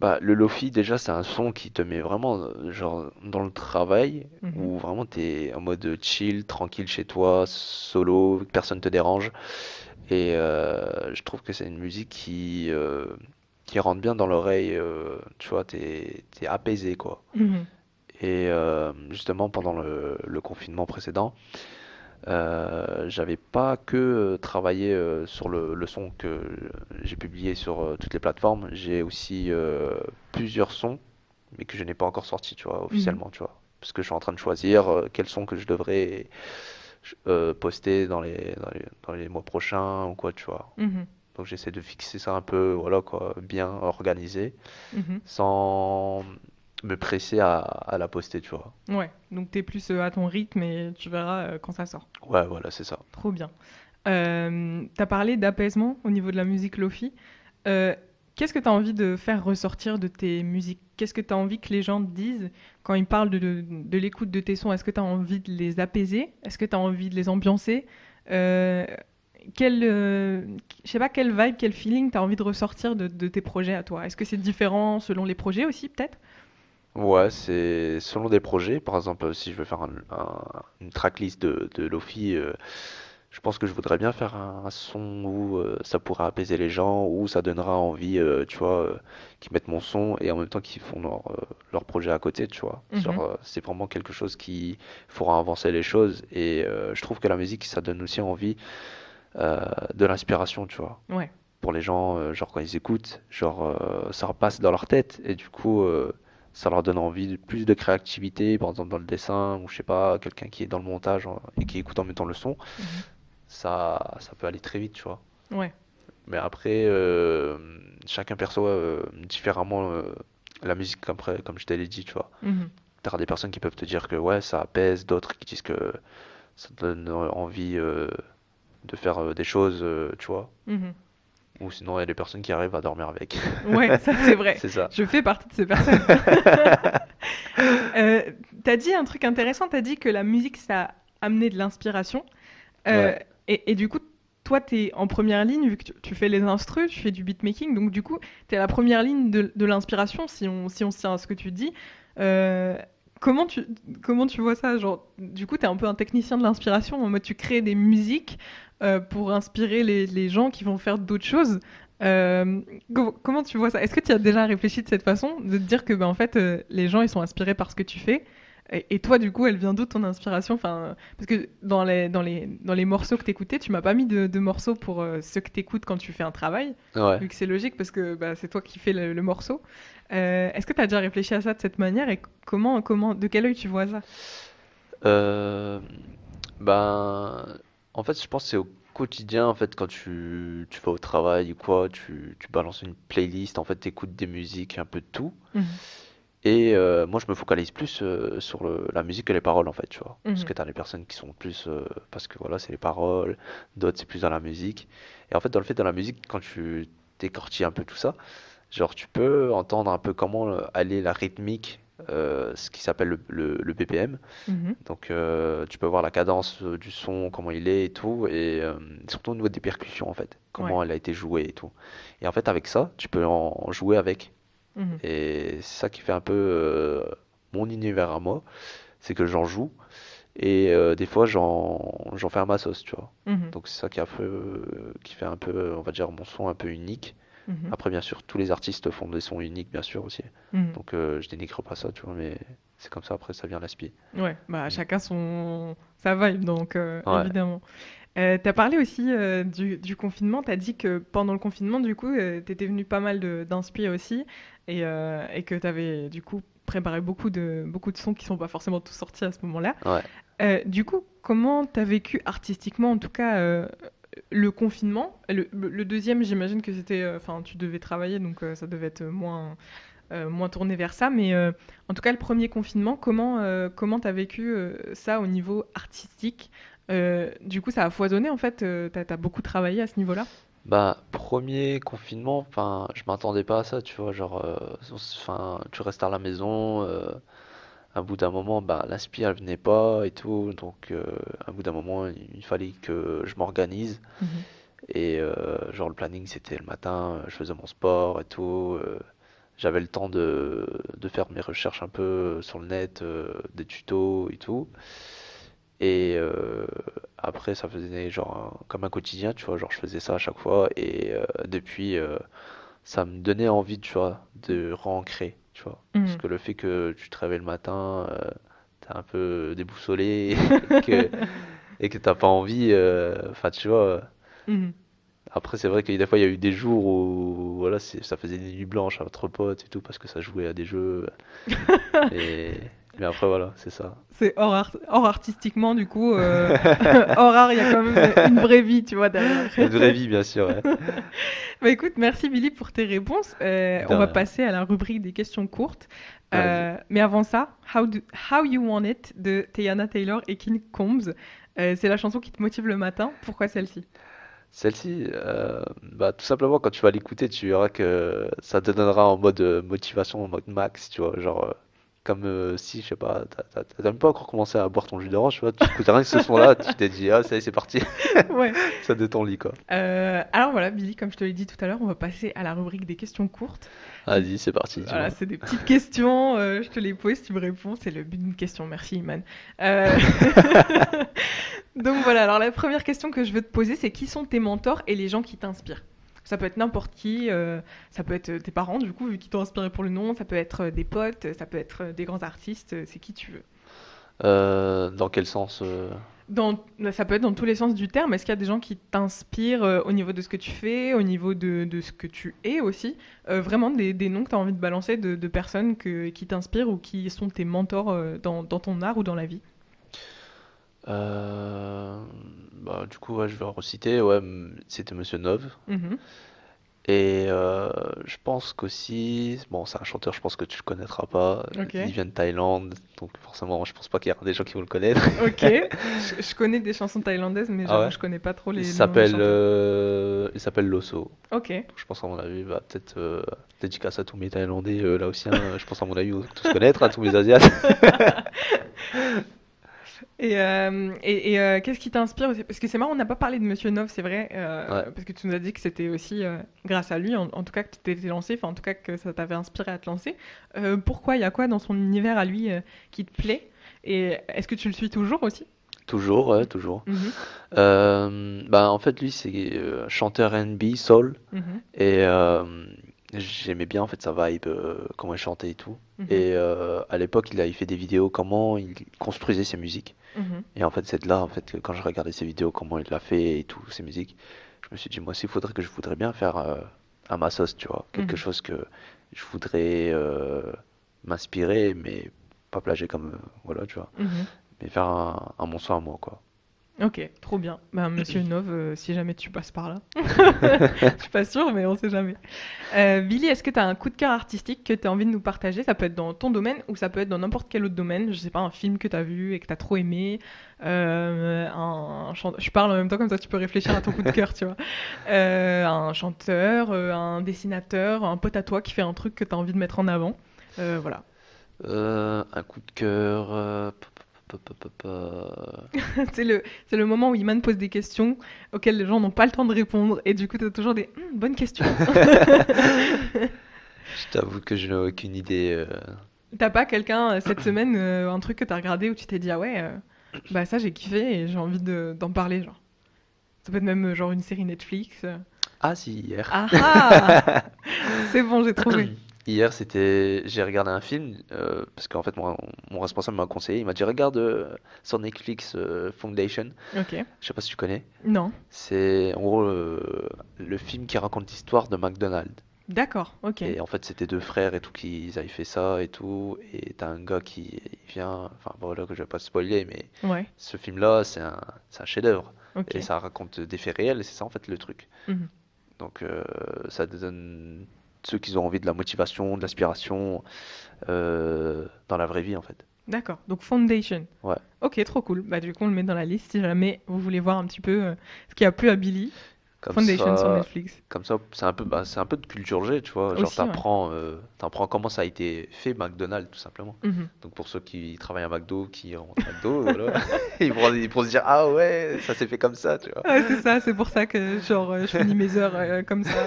Bah, le lofi, déjà, c'est un son qui te met vraiment genre, dans le travail, Mhm. où vraiment t'es en mode chill, tranquille chez toi, solo, personne te dérange. Et je trouve que c'est une musique qui, qui rentre bien dans l'oreille, euh, tu vois, t'es, t'es apaisé, quoi. Mhm. Et euh, justement, pendant le, le confinement précédent, euh, j'avais pas que travaillé sur le, le son que j'ai publié sur toutes les plateformes, j'ai aussi plusieurs sons, mais que je n'ai pas encore sortis, tu vois, Mhm. officiellement, tu vois. Parce que je suis en train de choisir quels sons que je devrais poster dans les, dans les, dans les mois prochains ou quoi, tu vois. Mhm. Donc j'essaie de fixer ça un peu, voilà quoi, bien organisé, Mhm. sans me presser à, à la poster, tu vois. Ouais, donc t'es plus euh, à ton rythme et tu verras euh, quand ça sort. Ouais, voilà, c'est ça. Trop bien. Euh, t'as parlé d'apaisement au niveau de la musique lofi. Euh, qu'est-ce que t'as envie de faire ressortir de tes musiques? Qu'est-ce que t'as envie que les gens te disent quand ils parlent de, de, de l'écoute de tes sons? Est-ce que t'as envie de les apaiser? Est-ce que t'as envie de les ambiancer? Euh, quel, euh, je sais pas, quel vibe, quel feeling t'as envie de ressortir de, de tes projets à toi? Est-ce que c'est différent selon les projets aussi, peut-être? Ouais, c'est selon des projets. Par exemple, si je veux faire un- un- une tracklist de, de Lofi, euh, je pense que je voudrais bien faire un, un son où euh, ça pourrait apaiser les gens, où ça donnera envie, euh, tu vois, euh, qu'ils mettent mon son et en même temps qu'ils font leur, euh, leur projet à côté, tu vois. Genre, Mhm. euh, c'est vraiment quelque chose qui fera avancer les choses et euh, je trouve que la musique, ça donne aussi envie euh, de l'inspiration, tu vois. Ouais. Pour les gens, euh, genre quand ils écoutent, genre euh, ça repasse dans leur tête et du coup euh, ça leur donne envie de plus de créativité, par exemple dans le dessin ou je sais pas, quelqu'un qui est dans le montage hein, et qui écoute en temps le son, Mhm. ça ça peut aller très vite, tu vois. Ouais. Mais après euh, chacun perçoit euh, différemment euh, la musique comme, je t'avais dit, tu vois. Mhm. T'as des personnes qui peuvent te dire que ouais, ça apaise, d'autres qui disent que ça donne envie euh, de faire euh, des choses, euh, tu vois. Mhm. Ou sinon, il y a des personnes qui arrivent à dormir avec. [LAUGHS] Ouais, ça c'est vrai. [LAUGHS] C'est ça. Je fais partie de ces personnes. [LAUGHS] Euh, t'as dit un truc intéressant, t'as dit que la musique, ça a amené de l'inspiration. Euh, Ouais. et, et du coup, toi, t'es en première ligne, vu que tu, tu fais les instrus, tu fais du beatmaking, donc du coup, t'es à la première ligne de, de l'inspiration, si on, si on se tient à ce que tu dis. Euh, comment, tu, comment tu vois ça Genre, du coup, t'es un peu un technicien de l'inspiration, en mode tu crées des musiques euh, pour inspirer les, les gens qui vont faire d'autres choses. Euh, com- comment tu vois ça? Est-ce que tu as déjà réfléchi de cette façon, de te dire que ben, en fait, euh, les gens ils sont inspirés par ce que tu fais et, et toi, du coup, elle vient d'où ton inspiration? Enfin, Parce que dans les, dans les, dans les morceaux que t'écoutais, tu m'as pas mis de, de morceaux pour euh, ceux que t'écoutes quand tu fais un travail, Ouais. vu que c'est logique parce que bah, c'est toi qui fais le, le morceau. Euh, Est-ce que tu as déjà réfléchi à ça de cette manière? Et comment, comment, de quel œil tu vois ça? Euh, ben, en fait, je pense que c'est au quotidien, en fait, quand tu, tu vas au travail ou quoi, tu, tu balances une playlist, en fait, t'écoutes des musiques, un peu de tout. Mhm. Et euh, moi, je me focalise plus euh, sur le- la musique que les paroles, en fait, tu vois. Parce Mhm. que t'as des personnes qui sont plus, euh, parce que voilà, c'est les paroles, d'autres c'est plus dans la musique. Et en fait, dans le fait, dans la musique, quand tu décortilles un peu tout ça, genre, tu peux entendre un peu comment euh, aller la rythmique, euh, ce qui s'appelle le, le, le BPM. Mhm. Donc, euh, tu peux voir la cadence du son, comment il est et tout, et euh, surtout au niveau des percussions, en fait, comment Ouais. elle a été jouée et tout. Et en fait, avec ça, tu peux en jouer avec. Mhm. Et c'est ça qui fait un peu euh, mon univers à moi, c'est que j'en joue et euh, des fois j'en j'en fais à ma sauce, tu vois. Mhm. Donc c'est ça qui a fait, euh, qui fait un peu, on va dire, mon son un peu unique. Mhm. Après, bien sûr, tous les artistes font des sons uniques, bien sûr aussi. Donc je dénigre pas ça, tu vois, mais c'est comme ça, après ça vient l'aspect. Ouais, bah chacun son sa vibe, donc Ouais. évidemment. Euh, t'as parlé aussi euh, du, du confinement, t'as dit que pendant le confinement, du coup, euh, t'étais venu pas mal de- d'inspi aussi, et, euh, et que t'avais du coup préparé beaucoup de, beaucoup de sons qui sont pas forcément tous sortis à ce moment-là. Ouais. Euh, du coup, comment t'as vécu artistiquement, en tout cas, le confinement? Le, le deuxième, j'imagine que c'était, enfin, tu devais travailler, donc ça devait être moins, euh, moins tourné vers ça. Mais euh, en tout cas, le premier confinement, comment euh, comment t'as vécu ça au niveau artistique? Euh, du coup, ça a foisonné en fait. euh, t'as, t'as beaucoup travaillé à ce niveau-là? Bah, premier confinement, enfin, je m'attendais pas à ça, tu vois, genre, euh, enfin, tu restes à la maison, à bout d'un moment, bah, l'inspi, elle venait pas et tout, donc, à bout d'un moment, il, fallait que je m'organise, Mhm. et, genre, le planning, c'était le matin, je faisais mon sport et tout, j'avais le temps de, de faire mes recherches un peu sur le net, euh, des tutos et tout, et euh, après, ça faisait genre un- comme un quotidien, tu vois, genre je faisais ça à chaque fois. Et euh, depuis, euh, ça me donnait envie, tu vois, de réancrer, tu vois. Parce Mhm. que le fait que tu te réveilles le matin, t'es un peu déboussolé [LAUGHS] et que et que t'as pas envie, enfin, tu vois. Mhm. Après, c'est vrai que des fois, il y a eu des jours où, voilà, ça faisait des nuits blanches entre potes et tout parce que ça jouait à des jeux. [LAUGHS] Et mais après, voilà, c'est ça. C'est hors, art- hors artistiquement, du coup. euh, [LAUGHS] hors art, il y a quand même une vraie vie, tu vois, derrière. Une vraie vie, bien sûr. ouais. [LAUGHS] Bah écoute, merci Billy pour tes réponses. Euh, on va passer à la rubrique des questions courtes. Euh, mais avant ça, How, Do- How You Want It de Teyana Taylor et King Combs. C'est la chanson qui te motive le matin. Pourquoi celle-ci? Celle-ci, euh, bah, tout simplement, quand tu vas l'écouter, tu verras que ça te donnera en mode motivation, en mode max, tu vois. Genre, comme euh, si, je sais pas, t'as même pas encore commencé à boire ton jus d'orange, tu vois. Tu écoutes rien que ce [LAUGHS] son-là, tu t'es dit, ah, ça y est, c'est parti. [LAUGHS] Ouais. [LAUGHS] Ça de ton lit, quoi. Euh, alors voilà, Billy, comme je te l'ai dit tout à l'heure, on va passer à la rubrique des questions courtes. Vas-y, c'est parti. Voilà, c'est des petites questions, euh, je te les pose, tu me réponds, c'est le but d'une question. Merci, Iman. Donc voilà, alors la première question que je veux te poser, c'est qui sont tes mentors et les gens qui t'inspirent? Ça peut être n'importe qui, euh, ça peut être tes parents, du coup, vu qu'ils t'ont inspiré pour le nom, ça peut être euh, des potes, ça peut être euh, des grands artistes, euh, c'est qui tu veux. Euh, dans quel sens euh, Dans, ça peut être dans tous les sens du terme. Est-ce qu'il y a des gens qui t'inspirent euh, au niveau de ce que tu fais, au niveau de, de ce que tu es aussi? Euh, Vraiment des, des noms que tu as envie de balancer de, de personnes que, qui t'inspirent ou qui sont tes mentors euh, dans, dans ton art ou dans la vie? euh, bah, du coup, ouais, je vais reciter. Ouais, c'était Monsieur Nove. Mhm. Et euh, je pense qu'aussi, bon, c'est un chanteur, je pense que tu le connaîtras pas. Il vient de Thaïlande, donc forcément, je pense pas qu'il y aura des gens qui vont le connaître. [LAUGHS] Ok, [LAUGHS] je, je connais des chansons thaïlandaises, mais Ah ouais je connais pas trop les Il s'appelle euh, il s'appelle Loso. Ok, Je pense à mon avis, bah, peut-être euh, dédicace à tous mes Thaïlandais euh, là aussi. hein, je pense à mon avis, tous connaître, à tous mes Asiates. [LAUGHS] Et, euh, et, et, euh, qu'est-ce qui t'inspire aussi? Parce que c'est marrant, on n'a pas parlé de Monsieur Nov, c'est vrai, euh, Ouais. parce que tu nous as dit que c'était aussi grâce à lui, en, en tout cas que tu t'étais lancé, enfin en tout cas que ça t'avait inspiré à te lancer. Pourquoi Il y a quoi dans son univers à lui qui te plaît? Et est-ce que tu le suis toujours aussi? Toujours, ouais, toujours. Bah, en fait, lui, c'est chanteur R&B, soul. mhm, Et j'aimais bien en fait sa vibe, euh, comment il chantait et tout. mhm, Et euh, à l'époque, il avait fait des vidéos comment il construisait ses musiques. mhm. Et en fait, c'est de là en fait que quand je regardais ses vidéos, comment il l'a fait et tout, ses musiques, je me suis dit moi aussi, il faudrait que je voudrais bien faire euh, à ma sauce, tu vois, quelque Mhm. chose que je voudrais euh, m'inspirer, mais pas plagier comme voilà, tu vois, mais faire un, un à moi, quoi. Ok, trop bien. Ben, Monsieur Nov, euh, si jamais tu passes par là. [LAUGHS] Je suis pas sûre, mais on sait jamais. Euh, Billy, est-ce que tu as un coup de cœur artistique que tu as envie de nous partager? Ça peut être dans ton domaine ou ça peut être dans n'importe quel autre domaine. Je sais pas, un film que tu as vu et que tu as trop aimé. euh, un Je parle en même temps, comme ça tu peux réfléchir à ton coup de cœur, tu vois. Euh, un chanteur, un dessinateur, un pote à toi qui fait un truc que tu as envie de mettre en avant. Euh, voilà. Euh, un coup de cœur. euh, [LAUGHS] c'est le, c'est le moment où Iman pose des questions auxquelles les gens n'ont pas le temps de répondre. Et du coup, tu as toujours des Hum, bonnes questions. [LAUGHS] Je t'avoue que je n'ai aucune idée. euh. T'as pas quelqu'un euh, cette semaine, euh, un truc que t'as regardé où tu t'es dit ah ouais, euh, bah ça j'ai kiffé et j'ai envie de- d'en parler genre. Ça peut être même genre une série Netflix. Ah si, hier. Ah ah [LAUGHS] C'est bon, j'ai trouvé. Hier, c'était, j'ai regardé un film euh, parce qu'en fait, mon, mon responsable m'a conseillé. Il m'a dit regarde euh, sur Netflix euh, Foundation. Ok. Je sais pas si tu connais. Non. C'est en gros le film qui raconte l'histoire de McDonald's. D'accord. Ok. Et en fait, c'était deux frères et tout qui avaient fait ça et tout. Et t'as un gars qui vient. Enfin voilà que je vais pas spoiler, mais Ouais. ce film-là, c'est un, c'est un chef-d'œuvre. Et ça raconte des faits réels. Et c'est ça en fait le truc. Mhm. Donc euh, ça donne ceux qui ont envie de la motivation, de l'aspiration euh, dans la vraie vie en fait. D'accord. Donc Foundation. Ouais. Ok, trop cool. Bah du coup on le met dans la liste si jamais vous voulez voir un petit peu euh, ce qui a plu à Billy. Comme Foundation sur ça, Netflix. comme ça, c'est un peu, bah, c'est un peu de culture G, tu vois. Genre Aussi, ouais. t'apprends, euh, t'apprends comment ça a été fait McDonald's tout simplement. Mhm. Donc pour ceux qui travaillent à McDo, qui rentrent à McDo, [LAUGHS] voilà, ils pourront, ils pourront se dire ah ouais, ça s'est fait comme ça, tu vois. Ouais, c'est ça, c'est pour ça que genre je finis mes heures euh, comme ça.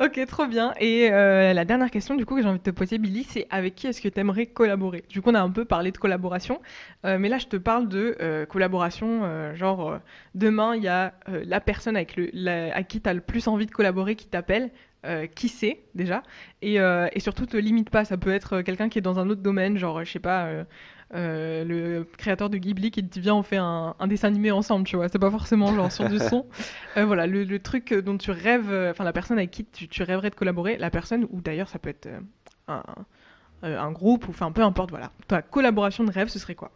[LAUGHS] ok, trop bien. Et euh, la dernière question du coup que j'ai envie de te poser, Billy, c'est avec qui est-ce que tu aimerais collaborer? Du coup, on a un peu parlé de collaboration, mais là je te parle de collaboration, genre demain il y a euh, la personne avec le, la- à qui tu as le plus envie de collaborer qui t'appelle, euh, qui c'est déjà, et, euh, et surtout te limite pas. Ça peut être quelqu'un qui est dans un autre domaine, genre, je sais pas, euh, euh, le créateur de Ghibli qui te dit viens, on fait un, un dessin animé ensemble, tu vois. C'est pas forcément genre sur du son. [LAUGHS] Euh, voilà, le, le truc dont tu rêves, enfin, la personne avec qui tu, tu rêverais de collaborer, la personne, ou d'ailleurs, ça peut être un, un groupe, ou enfin, peu importe, voilà. Ta collaboration de rêve, ce serait quoi?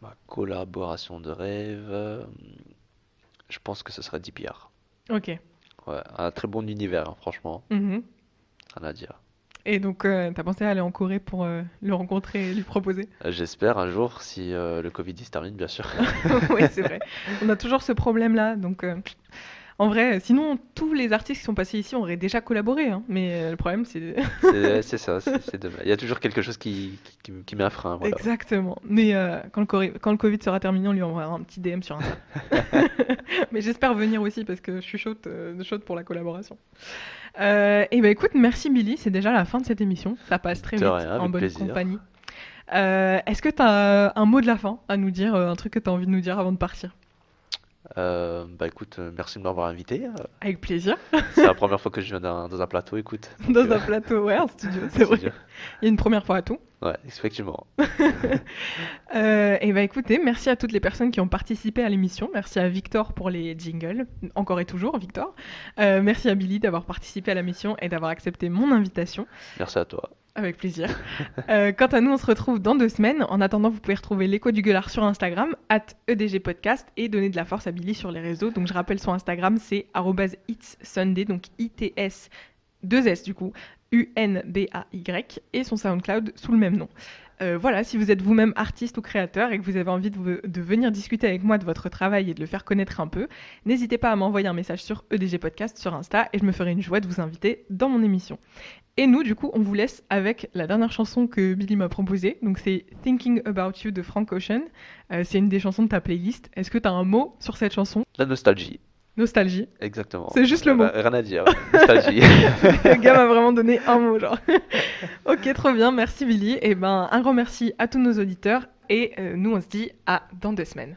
Ma collaboration de rêve, euh, je pense que ce serait DPR. Ok. Ouais, un très bon univers, hein, franchement, Mhm. rien à dire. Et donc, euh, t'as pensé à aller en Corée pour euh, le rencontrer et lui proposer? Euh, J'espère un jour, si le Covid se termine, bien sûr. [LAUGHS] Oui, c'est [LAUGHS] vrai. On a toujours ce problème-là. Donc, en vrai, sinon, tous les artistes qui sont passés ici auraient déjà collaboré. hein. Mais euh, le problème, c'est. C'est [LAUGHS] c'est ça, c'est dommage. Il y a toujours quelque chose qui, qui, met un frein, voilà. Exactement. Mais euh, quand, le quand le Covid sera terminé, on lui enverra un petit DM sur Insta. [LAUGHS] Mais j'espère venir aussi parce que je suis chaude, euh, chaude pour la collaboration. Euh, et ben écoute, merci Billy. C'est déjà la fin de cette émission. Ça passe très De vite rien, en bonne plaisir. compagnie. Euh, Est-ce que tu as un mot de la fin à nous dire, euh, un truc que tu as envie de nous dire avant de partir? Euh, bah écoute, euh, merci de m'avoir invité. Euh, Avec plaisir. C'est la première fois que je viens dans, dans un plateau, écoute. [LAUGHS] Donc, Dans euh, un plateau, ouais, en studio, [LAUGHS] c'est vrai. studio. Il y a une première fois à tout. Ouais, effectivement. [LAUGHS] Euh, et bah écoutez, merci à toutes les personnes qui ont participé à l'émission. Merci à Victor pour les jingles, encore et toujours Victor. Merci à Billy d'avoir participé à la mission et d'avoir accepté mon invitation. Merci à toi. Avec plaisir. [LAUGHS] Euh, quant à nous, on se retrouve dans deux semaines. En attendant, vous pouvez retrouver l'écho du gueulard sur Instagram, at EDG Podcast, et donner de la force à Billy sur les réseaux. Donc je rappelle son Instagram, c'est itssunday, donc ITS, 2 S du coup, U-N-D-A-Y, et son SoundCloud sous le même nom. Euh, voilà, si vous êtes vous-même artiste ou créateur et que vous avez envie de, venir discuter avec moi de votre travail et de le faire connaître un peu, n'hésitez pas à m'envoyer un message sur EDG Podcast sur Insta et je me ferai une joie de vous inviter dans mon émission. Et nous, du coup, on vous laisse avec la dernière chanson que Billy m'a proposée. Donc, c'est Thinking About You de Frank Ocean. Euh, c'est une des chansons de ta playlist. Est-ce que tu as un mot sur cette chanson? La nostalgie, Nostalgie. Exactement. C'est juste le mot. Rien à dire. Nostalgie. [LAUGHS] le gars m'a vraiment donné un mot, genre. [LAUGHS] ok, trop bien. Merci, Billy. Et eh ben, un grand merci à tous nos auditeurs. Et euh, nous, on se dit à dans deux semaines.